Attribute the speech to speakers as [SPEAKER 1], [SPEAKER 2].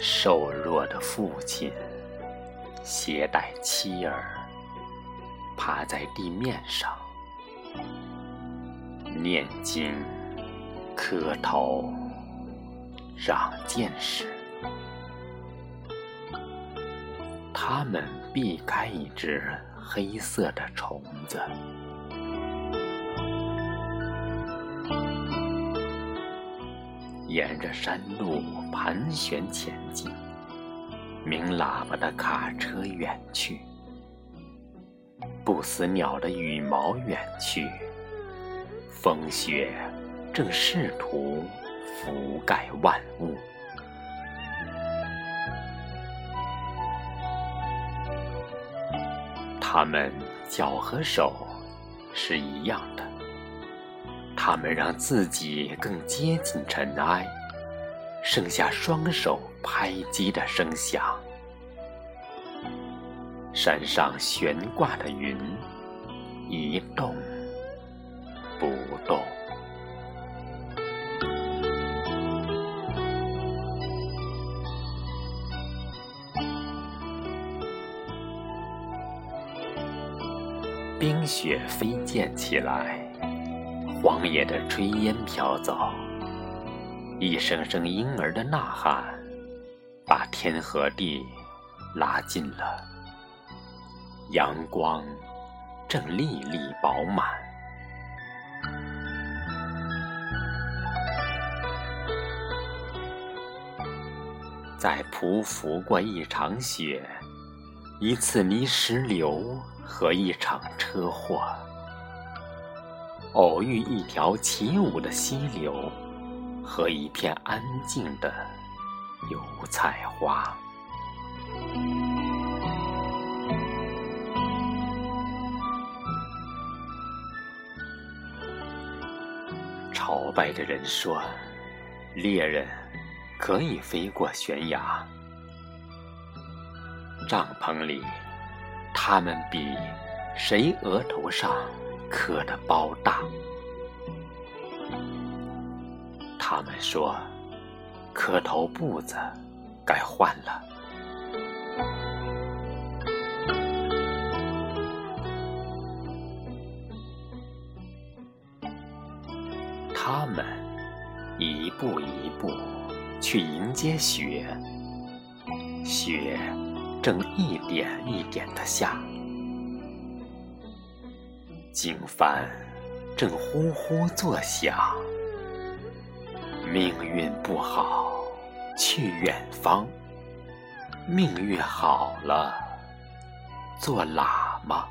[SPEAKER 1] 瘦弱的父亲携带妻儿，趴在地面上念经、磕头、长见识。他们避开一只黑色的虫子，沿着山路盘旋前进。鸣喇叭的卡车远去，不死鸟的羽毛远去，风雪正试图覆盖万物。他们脚和手是一样的，他们让自己更接近尘埃，剩下双手拍击的声响。山上悬挂的云一动不动。冰雪飞溅起来，荒野的炊烟飘走，一声声婴儿的呐喊，把天和地拉近了。阳光正粒粒饱满，在匍匐过一场雪。一次泥石流和一场车祸，偶遇一条起舞的溪流和一片安静的油菜花。朝拜的人说：“猎人可以飞过悬崖。”帐篷里，他们比谁额头上刻的包大。他们说，磕头布子该换了。他们一步一步去迎接雪，雪。正一点一点的下，经幡正呼呼作响。命运不好，去远方；命运好了，做喇嘛。